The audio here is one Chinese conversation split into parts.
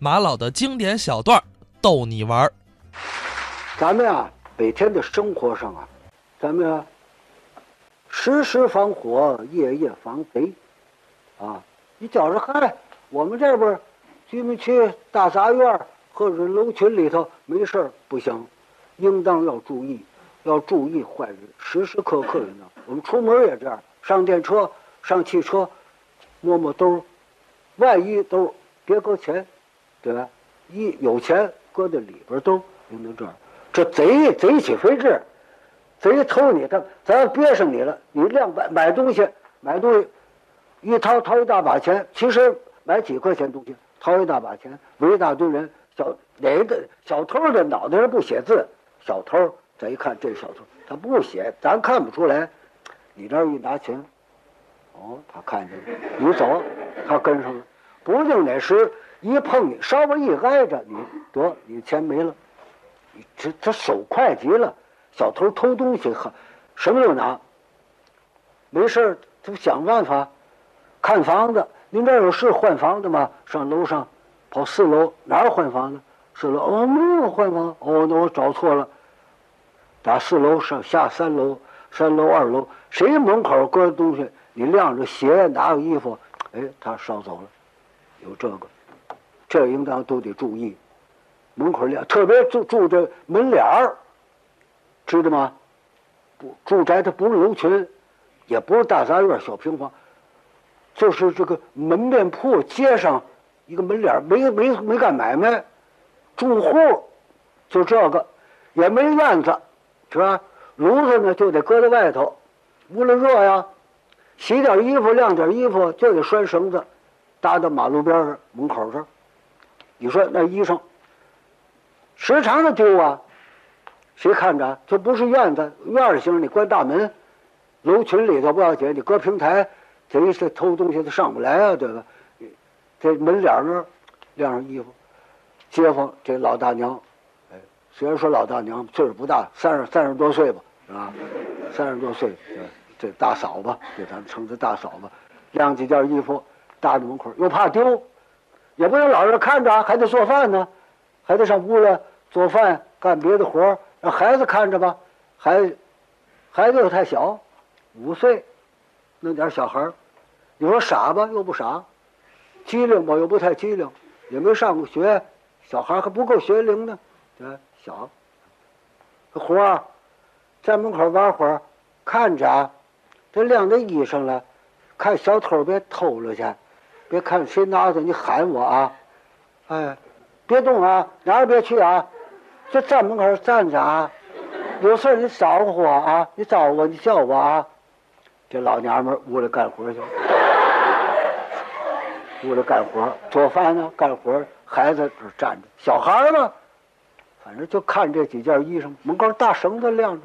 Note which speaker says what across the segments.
Speaker 1: 马老的经典小段儿逗你玩儿。
Speaker 2: 咱们啊，每天的生活上啊，咱们啊，时时防火，夜夜防贼，啊，你觉着嗨，我们这边居民区大杂院或者楼群里头没事儿不行，应当要注意，要注意坏人，时时刻刻的呢。我们出门也这样，上电车、上汽车，摸摸兜儿，万一兜别搁钱，对吧？一有钱搁在里边儿兜儿，应当这样。这贼贼起飞智，贼偷你，他咱要憋上你了，你亮买买东西，买东西，一掏掏一大把钱，其实买几块钱东西，掏一大把钱，围一大堆人，小哪个小偷的脑袋上不写字，小偷咱一看这小偷，他不写，咱看不出来，你这儿一拿钱，哦，他看见了，你走，他跟上了，不定哪时一碰你，稍微一挨着你，得你钱没了。这他手快极了，小偷偷东西很，什么都拿。没事儿，他想办法看房子。您这儿有是换房的吗？上楼上，跑四楼哪儿换房子？四楼哦，没有换房。哦，那我找错了。打四楼上下三楼，三楼二楼，谁门口搁东西？你晾着鞋，哪有衣服，哎，他捎走了。有这个，这应当都得注意。门口亮，特别住住这门脸儿，知道吗？不，住宅它不是楼群，也不是大杂院、小平房，就是这个门面铺街上一个门脸儿，没没没干买卖，住户就这个，也没院子，是吧？炉子呢就得搁在外头，屋里热呀，洗点衣服、晾点衣服就得拴绳子，搭到马路边上门口这儿。你说那衣裳？时常的丢啊，谁看着？这不是院子，院儿行，你关大门。楼群里头不要紧，你搁平台，贼是偷东西他上不来啊，对吧？这门脸那儿晾上衣服，街坊这老大娘，哎，虽然说老大娘岁数不大，三十三十多岁吧，是吧？三十多岁，这大嫂吧，给咱们称之大嫂吧，晾几件衣服搭在门口，又怕丢，也不能老是看着，还得做饭呢。还得上屋了做饭干别的活儿，让孩子看着吧。孩孩子又太小，五岁，弄点小孩儿，你说傻吧又不傻，机灵吧又不太机灵，也没上过学，小孩还不够学龄呢，对小。这活儿在门口玩会儿，看着，这晾着衣裳了，看小偷别偷了去，别看谁拿着你喊我啊，哎。别动啊，哪儿也别去啊，就站门口站着啊。有事你招呼我啊，你招呼我，你叫我啊。这老娘们屋里干活去，屋里干活做饭呢，干活孩子这站着，小孩嘛，反正就看这几件衣裳，门口大绳子晾着，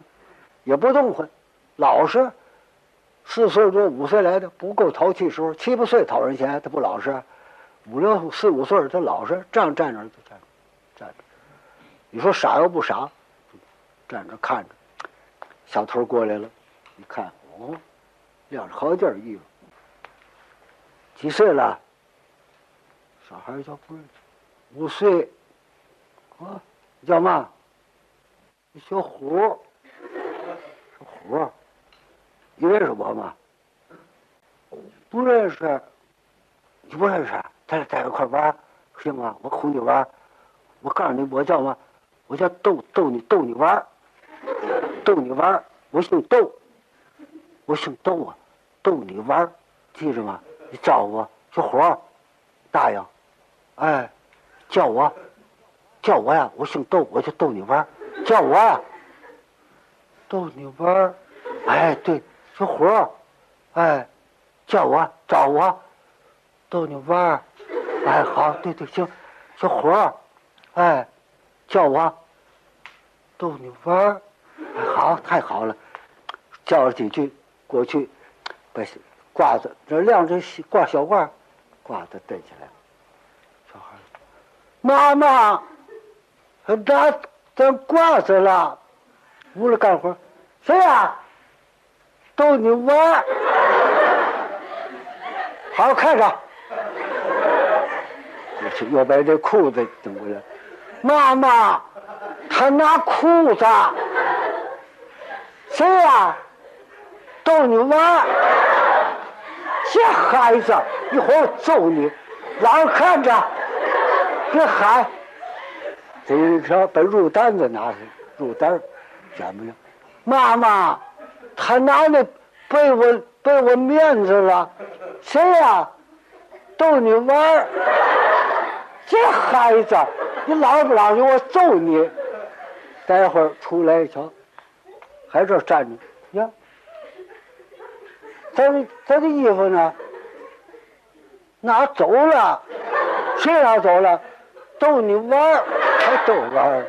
Speaker 2: 也不动换，老实。四岁多五岁来的不够淘气时候，七八岁讨人嫌，他不老实。五六四五岁他老实，这样站着就站着，站着。你说傻又不傻，站着看着。小偷过来了，一看，哦，晾着好几件衣服。几岁了？小孩叫不认识。五岁。啊，叫嘛？小虎。小虎。你认识我吗？不认识。你不认识？咱俩在一块玩行吗？我哄你玩我告诉你，我叫嘛？我叫逗逗你逗你玩逗你玩我姓逗，我姓逗啊，逗你玩记着吗？你招我小伙答应，哎，叫我，叫我呀！我姓逗，我就逗你玩叫我，逗你玩哎，对，小伙哎，叫我找我，逗你玩儿哎，好，对对，行，小伙儿，哎，叫我逗你玩儿，哎，好，太好了，叫了几句，过去把褂子这晾着挂小褂，褂子带起来，小孩妈妈，拿咱褂子了，屋里干活，谁呀？逗你玩好，好看着。我去，又把这裤子蹬过来。妈妈，他拿裤子。谁呀？逗你玩儿。这孩子，一会儿我揍你，让人看着，别喊。这一条把肉担子拿去，肉担见没有？妈妈，他拿那被我被我面子了。谁呀？逗你玩儿。这孩子，你老不老实，我揍你！待会儿出来一瞧，还这站着，呀，他的他的衣服呢？拿走了？谁拿走了？逗你玩儿，还逗玩儿？